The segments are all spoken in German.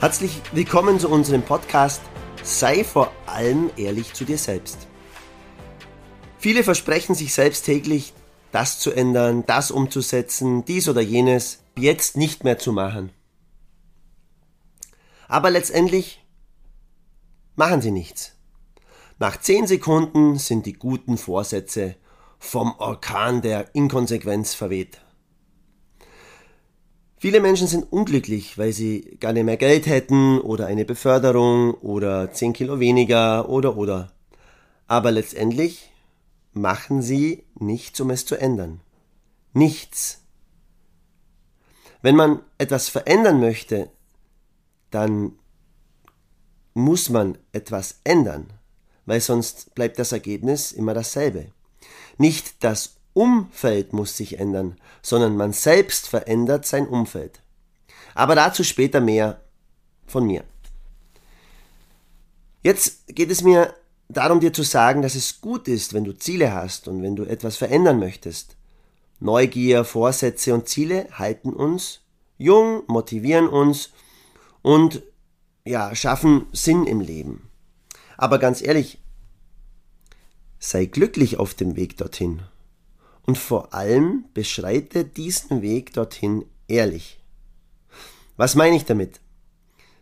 Herzlich willkommen zu unserem Podcast Sei vor allem ehrlich zu dir selbst. Viele versprechen sich selbst täglich, das zu ändern, das umzusetzen, dies oder jenes jetzt nicht mehr zu machen. Aber letztendlich machen sie nichts. Nach zehn Sekunden sind die guten Vorsätze vom Orkan der Inkonsequenz verweht. Viele Menschen sind unglücklich, weil sie gar nicht mehr Geld hätten oder eine Beförderung oder 10 Kilo weniger oder oder. Aber letztendlich machen sie nichts, um es zu ändern. Nichts. Wenn man etwas verändern möchte, dann muss man etwas ändern, weil sonst bleibt das Ergebnis immer dasselbe. Nicht das Umfeld muss sich ändern, sondern man selbst verändert sein Umfeld. Aber dazu später mehr von mir. Jetzt geht es mir darum, dir zu sagen, dass es gut ist, wenn du Ziele hast und wenn du etwas verändern möchtest. Neugier, Vorsätze und Ziele halten uns jung, motivieren uns und ja, schaffen Sinn im Leben. Aber ganz ehrlich, sei glücklich auf dem Weg dorthin und vor allem beschreite diesen Weg dorthin ehrlich. Was meine ich damit?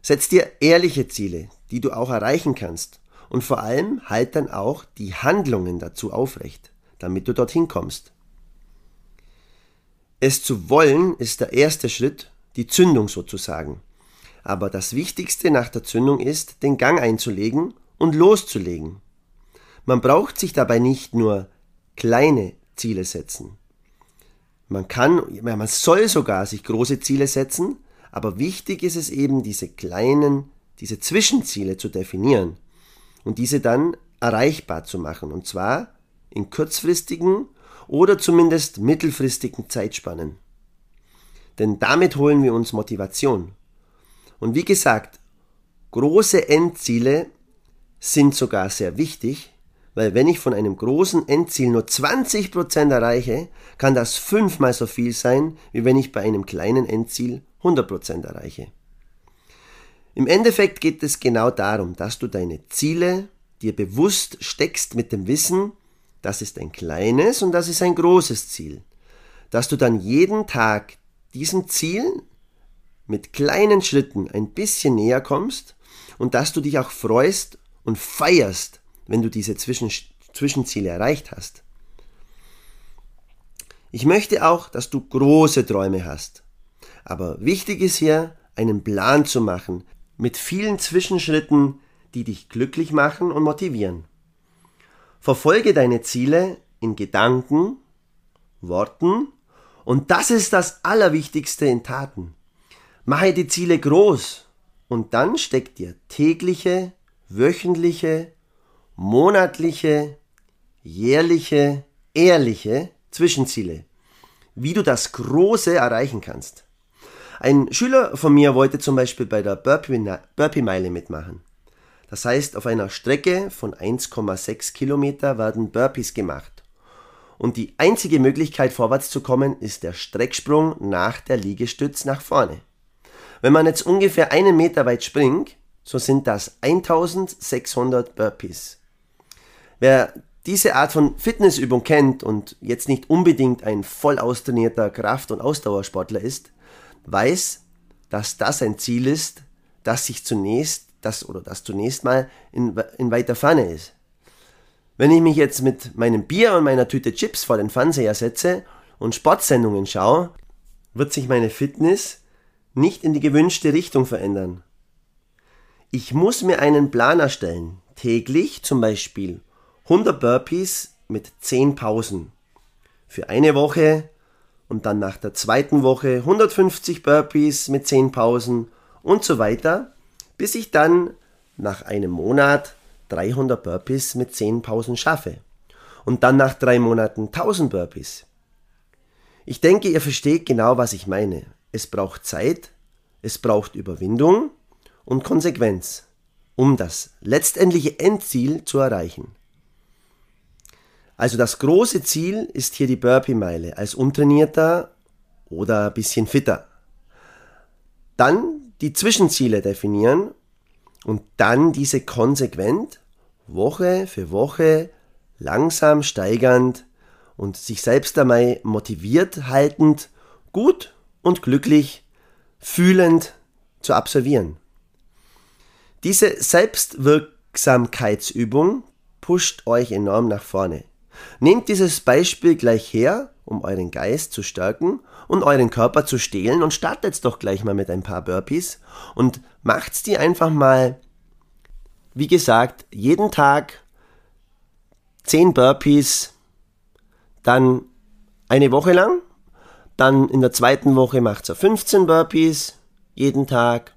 Setz dir ehrliche Ziele, die du auch erreichen kannst und vor allem halt dann auch die Handlungen dazu aufrecht, damit du dorthin kommst. Es zu wollen ist der erste Schritt, die Zündung sozusagen. Aber das Wichtigste nach der Zündung ist, den Gang einzulegen und loszulegen. Man braucht sich dabei nicht nur kleine Ziele setzen. Man kann, man soll sogar sich große Ziele setzen, aber wichtig ist es eben, diese kleinen, diese Zwischenziele zu definieren und diese dann erreichbar zu machen, und zwar in kurzfristigen oder zumindest mittelfristigen Zeitspannen. Denn damit holen wir uns Motivation. Und wie gesagt, große Endziele sind sogar sehr wichtig, weil wenn ich von einem großen Endziel nur 20% erreiche, kann das fünfmal so viel sein, wie wenn ich bei einem kleinen Endziel 100% erreiche. Im Endeffekt geht es genau darum, dass du deine Ziele dir bewusst steckst mit dem Wissen, das ist ein kleines und das ist ein großes Ziel. Dass du dann jeden Tag diesem Ziel mit kleinen Schritten ein bisschen näher kommst und dass du dich auch freust und feierst, wenn du diese Zwischen Zwischenziele erreicht hast. Ich möchte auch, dass du große Träume hast. Aber wichtig ist hier, einen Plan zu machen mit vielen Zwischenschritten, die dich glücklich machen und motivieren. Verfolge deine Ziele in Gedanken, Worten und das ist das Allerwichtigste in Taten. Mache die Ziele groß und dann steck dir tägliche, wöchentliche monatliche, jährliche, ehrliche Zwischenziele, wie du das Große erreichen kannst. Ein Schüler von mir wollte zum Beispiel bei der Burpee-Meile mitmachen. Das heißt, auf einer Strecke von 1,6 Kilometer werden Burpees gemacht. Und die einzige Möglichkeit vorwärts zu kommen ist der Strecksprung nach der Liegestütz nach vorne. Wenn man jetzt ungefähr einen Meter weit springt, so sind das 1600 Burpees. Wer diese Art von Fitnessübung kennt und jetzt nicht unbedingt ein voll austrainierter Kraft- und Ausdauersportler ist, weiß, dass das ein Ziel ist, das sich zunächst, das oder das zunächst mal in, in weiter Ferne ist. Wenn ich mich jetzt mit meinem Bier und meiner Tüte Chips vor den Fernseher setze und Sportsendungen schaue, wird sich meine Fitness nicht in die gewünschte Richtung verändern. Ich muss mir einen Plan erstellen, täglich zum Beispiel 100 Burpees mit 10 Pausen. für eine Woche und dann nach der zweiten Woche 150 Burpees mit 10 Pausen und so weiter, bis ich dann nach einem Monat 300 Burpees mit 10 Pausen schaffe. Und dann nach drei Monaten 1000 Burpees. Ich denke, ihr versteht genau, was ich meine. Es braucht Zeit, es braucht Überwindung und Konsequenz, um das letztendliche Endziel zu erreichen. Also das große Ziel ist hier die Burpee-Meile als untrainierter oder ein bisschen fitter. Dann die Zwischenziele definieren und dann diese konsequent Woche für Woche langsam steigernd und sich selbst dabei motiviert haltend, gut und glücklich, fühlend zu absolvieren. Diese Selbstwirksamkeitsübung pusht euch enorm nach vorne. Nehmt dieses Beispiel gleich her, um euren Geist zu stärken und euren Körper zu stehlen und startet doch gleich mal mit ein paar Burpees und macht's die einfach mal, wie gesagt, jeden Tag 10 Burpees, dann eine Woche lang, dann in der zweiten Woche macht er 15 Burpees jeden Tag,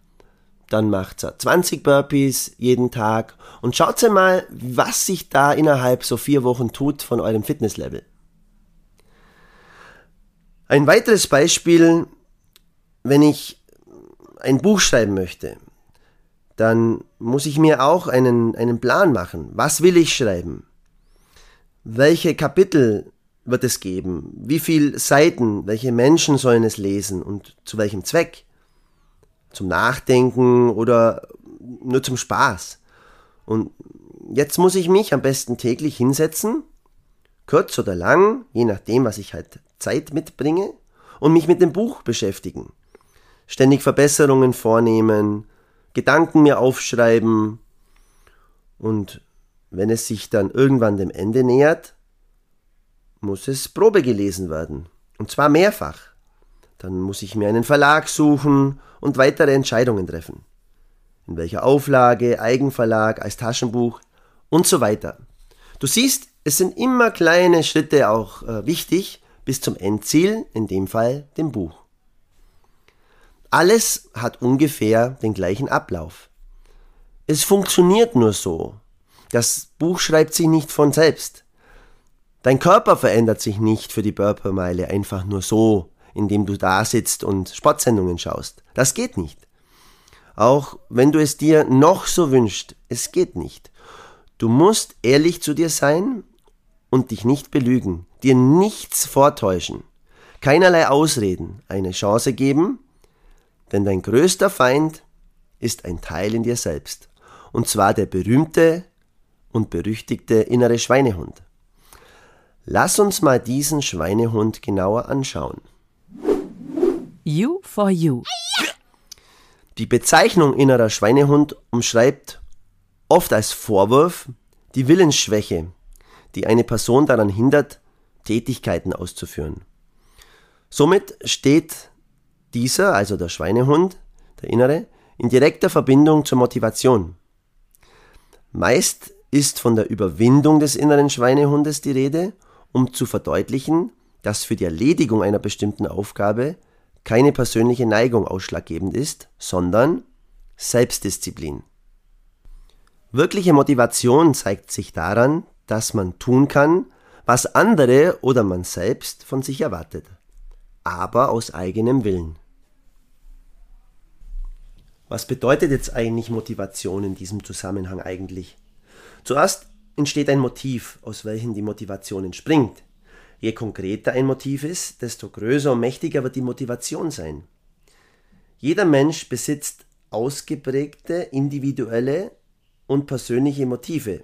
dann macht er 20 Burpees jeden Tag und schaut mal, was sich da innerhalb so vier Wochen tut von eurem Fitnesslevel. Ein weiteres Beispiel, wenn ich ein Buch schreiben möchte, dann muss ich mir auch einen, einen Plan machen. Was will ich schreiben? Welche Kapitel wird es geben? Wie viele Seiten? Welche Menschen sollen es lesen und zu welchem Zweck? Zum Nachdenken oder nur zum Spaß? Und jetzt muss ich mich am besten täglich hinsetzen, kurz oder lang, je nachdem, was ich halt Zeit mitbringe, und mich mit dem Buch beschäftigen. Ständig Verbesserungen vornehmen, Gedanken mir aufschreiben und wenn es sich dann irgendwann dem Ende nähert, muss es Probe gelesen werden. Und zwar mehrfach. Dann muss ich mir einen Verlag suchen und weitere Entscheidungen treffen. In welcher Auflage, Eigenverlag, als Taschenbuch und so weiter. Du siehst, es sind immer kleine Schritte auch äh, wichtig bis zum Endziel, in dem Fall dem Buch. Alles hat ungefähr den gleichen Ablauf. Es funktioniert nur so. Das Buch schreibt sich nicht von selbst. Dein Körper verändert sich nicht für die Burper-Meile einfach nur so, indem du da sitzt und Sportsendungen schaust. Das geht nicht. Auch wenn du es dir noch so wünschst, es geht nicht. Du musst ehrlich zu dir sein und dich nicht belügen, dir nichts vortäuschen, keinerlei Ausreden, eine Chance geben, denn dein größter Feind ist ein Teil in dir selbst, und zwar der berühmte und berüchtigte innere Schweinehund. Lass uns mal diesen Schweinehund genauer anschauen. You for You. Die Bezeichnung innerer Schweinehund umschreibt oft als Vorwurf die Willensschwäche, die eine Person daran hindert, Tätigkeiten auszuführen. Somit steht dieser, also der Schweinehund, der innere, in direkter Verbindung zur Motivation. Meist ist von der Überwindung des inneren Schweinehundes die Rede, um zu verdeutlichen, dass für die Erledigung einer bestimmten Aufgabe keine persönliche Neigung ausschlaggebend ist, sondern Selbstdisziplin. Wirkliche Motivation zeigt sich daran, dass man tun kann, was andere oder man selbst von sich erwartet, aber aus eigenem Willen. Was bedeutet jetzt eigentlich Motivation in diesem Zusammenhang eigentlich? Zuerst entsteht ein Motiv, aus welchem die Motivation entspringt. Je konkreter ein Motiv ist, desto größer und mächtiger wird die Motivation sein. Jeder Mensch besitzt ausgeprägte individuelle und persönliche Motive,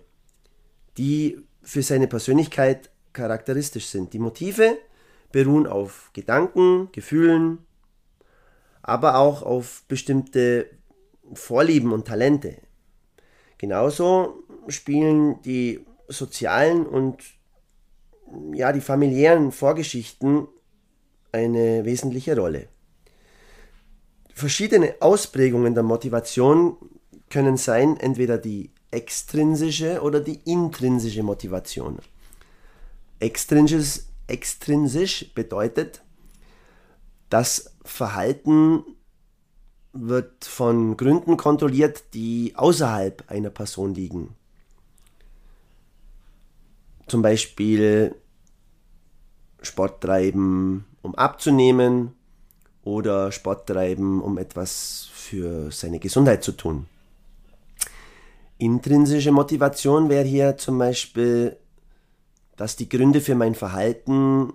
die für seine Persönlichkeit charakteristisch sind. Die Motive beruhen auf Gedanken, Gefühlen, aber auch auf bestimmte Vorlieben und Talente. Genauso spielen die sozialen und ja, die familiären Vorgeschichten eine wesentliche Rolle. Verschiedene Ausprägungen der Motivation können sein, entweder die extrinsische oder die intrinsische Motivation. Extrinsisch, extrinsisch bedeutet, das Verhalten wird von Gründen kontrolliert, die außerhalb einer Person liegen. Zum Beispiel Sport treiben, um abzunehmen oder Sport treiben, um etwas für seine Gesundheit zu tun. Intrinsische Motivation wäre hier zum Beispiel, dass die Gründe für mein Verhalten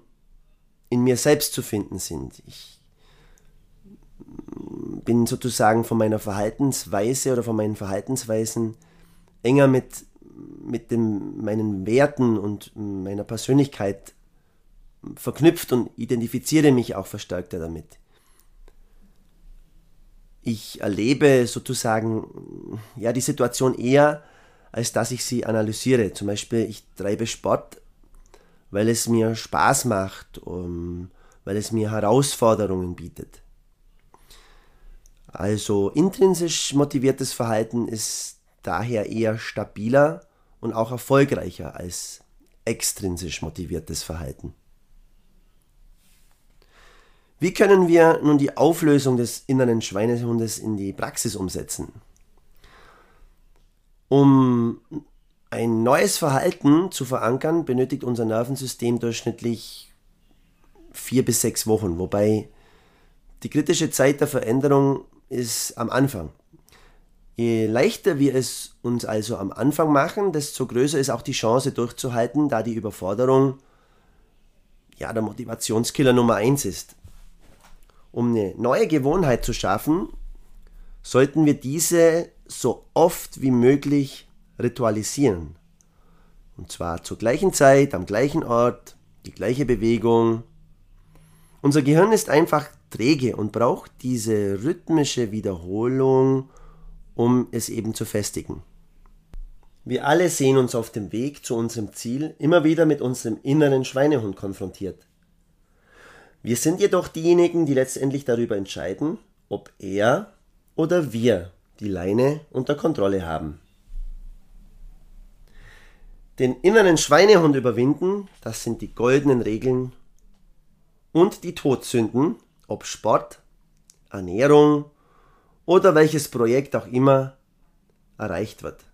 in mir selbst zu finden sind. Ich bin sozusagen von meiner Verhaltensweise oder von meinen Verhaltensweisen enger mit, mit dem, meinen Werten und meiner Persönlichkeit verknüpft und identifiziere mich auch verstärkter damit. Ich erlebe sozusagen ja die Situation eher, als dass ich sie analysiere. Zum Beispiel, ich treibe Sport, weil es mir Spaß macht, um, weil es mir Herausforderungen bietet. Also intrinsisch motiviertes Verhalten ist daher eher stabiler und auch erfolgreicher als extrinsisch motiviertes Verhalten. Wie können wir nun die Auflösung des inneren Schweinehundes in die Praxis umsetzen? Um ein neues Verhalten zu verankern, benötigt unser Nervensystem durchschnittlich vier bis sechs Wochen, wobei die kritische Zeit der Veränderung ist am Anfang. Je leichter wir es uns also am Anfang machen, desto größer ist auch die Chance durchzuhalten, da die Überforderung ja der Motivationskiller Nummer eins ist. Um eine neue Gewohnheit zu schaffen, sollten wir diese so oft wie möglich ritualisieren. Und zwar zur gleichen Zeit, am gleichen Ort, die gleiche Bewegung. Unser Gehirn ist einfach träge und braucht diese rhythmische Wiederholung, um es eben zu festigen. Wir alle sehen uns auf dem Weg zu unserem Ziel immer wieder mit unserem inneren Schweinehund konfrontiert. Wir sind jedoch diejenigen, die letztendlich darüber entscheiden, ob er oder wir die Leine unter Kontrolle haben. Den inneren Schweinehund überwinden, das sind die goldenen Regeln und die Todsünden, ob Sport, Ernährung oder welches Projekt auch immer erreicht wird.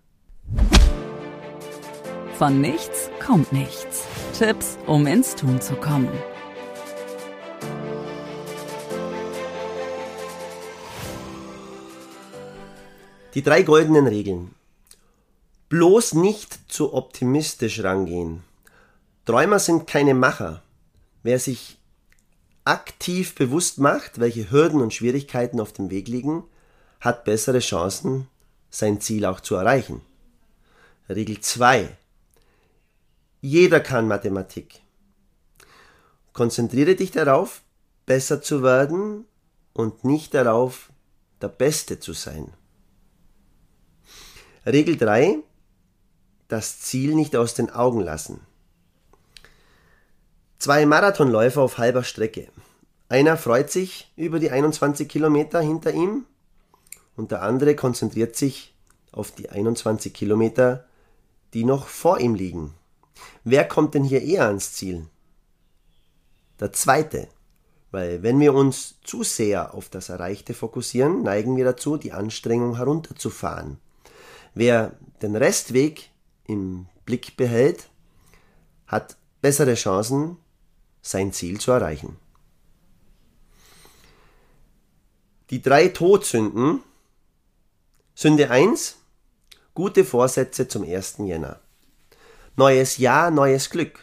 Von nichts kommt nichts. Tipps, um ins Tun zu kommen. Die drei goldenen Regeln. Bloß nicht zu optimistisch rangehen. Träumer sind keine Macher. Wer sich aktiv bewusst macht, welche Hürden und Schwierigkeiten auf dem Weg liegen, hat bessere Chancen, sein Ziel auch zu erreichen. Regel 2. Jeder kann Mathematik. Konzentriere dich darauf, besser zu werden und nicht darauf, der Beste zu sein. Regel 3. Das Ziel nicht aus den Augen lassen. Zwei Marathonläufer auf halber Strecke. Einer freut sich über die 21 Kilometer hinter ihm und der andere konzentriert sich auf die 21 Kilometer, die noch vor ihm liegen. Wer kommt denn hier eher ans Ziel? Der zweite, weil wenn wir uns zu sehr auf das Erreichte fokussieren, neigen wir dazu, die Anstrengung herunterzufahren. Wer den Restweg im Blick behält, hat bessere Chancen, sein Ziel zu erreichen. Die drei Todsünden. Sünde 1. Gute Vorsätze zum 1. Jänner. Neues Jahr, neues Glück.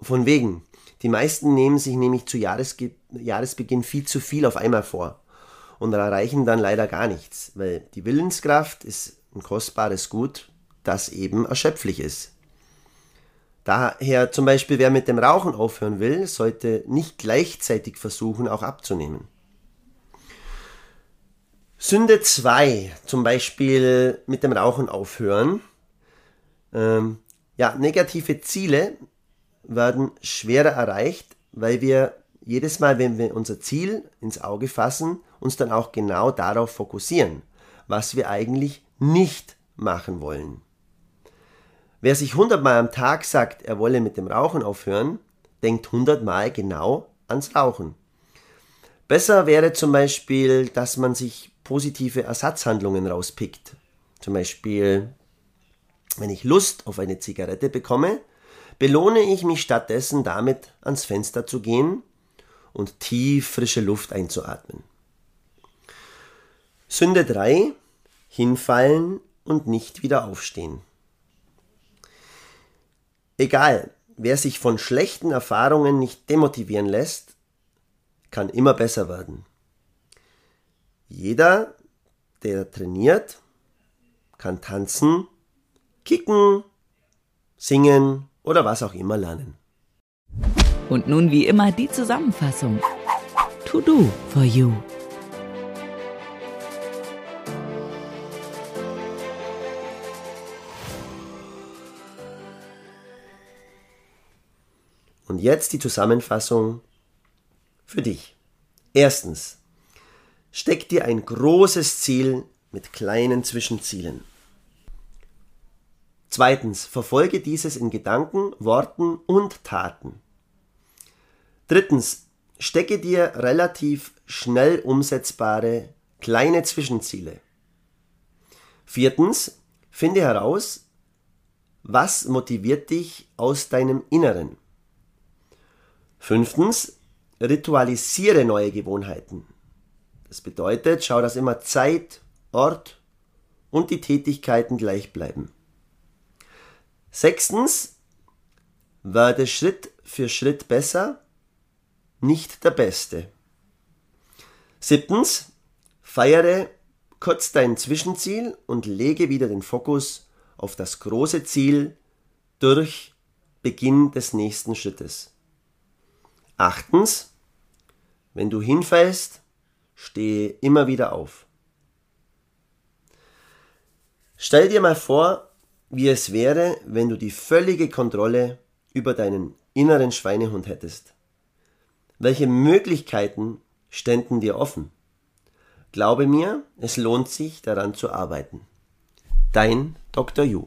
Von wegen. Die meisten nehmen sich nämlich zu Jahresge Jahresbeginn viel zu viel auf einmal vor und erreichen dann leider gar nichts, weil die Willenskraft ist ein kostbares Gut, das eben erschöpflich ist. Daher zum Beispiel, wer mit dem Rauchen aufhören will, sollte nicht gleichzeitig versuchen, auch abzunehmen. Sünde 2, zum Beispiel mit dem Rauchen aufhören. Ähm, ja, negative Ziele werden schwerer erreicht, weil wir jedes Mal, wenn wir unser Ziel ins Auge fassen, uns dann auch genau darauf fokussieren, was wir eigentlich nicht machen wollen. Wer sich hundertmal am Tag sagt, er wolle mit dem Rauchen aufhören, denkt hundertmal genau ans Rauchen. Besser wäre zum Beispiel, dass man sich positive Ersatzhandlungen rauspickt. Zum Beispiel, wenn ich Lust auf eine Zigarette bekomme, belohne ich mich stattdessen damit, ans Fenster zu gehen und tief frische Luft einzuatmen. Sünde 3. Hinfallen und nicht wieder aufstehen. Egal, wer sich von schlechten Erfahrungen nicht demotivieren lässt, kann immer besser werden. Jeder, der trainiert, kann tanzen, kicken, singen oder was auch immer lernen. Und nun wie immer die Zusammenfassung. To do for you. Und jetzt die Zusammenfassung für dich. Erstens, steck dir ein großes Ziel mit kleinen Zwischenzielen. Zweitens, verfolge dieses in Gedanken, Worten und Taten. Drittens, stecke dir relativ schnell umsetzbare kleine Zwischenziele. Viertens, finde heraus, was motiviert dich aus deinem Inneren. Fünftens, ritualisiere neue Gewohnheiten. Das bedeutet, schau, dass immer Zeit, Ort und die Tätigkeiten gleich bleiben. Sechstens, werde Schritt für Schritt besser, nicht der Beste. Siebtens, feiere kurz dein Zwischenziel und lege wieder den Fokus auf das große Ziel durch Beginn des nächsten Schrittes. Achtens, wenn du hinfällst, stehe immer wieder auf. Stell dir mal vor, wie es wäre, wenn du die völlige Kontrolle über deinen inneren Schweinehund hättest. Welche Möglichkeiten ständen dir offen? Glaube mir, es lohnt sich daran zu arbeiten. Dein Dr. Yu.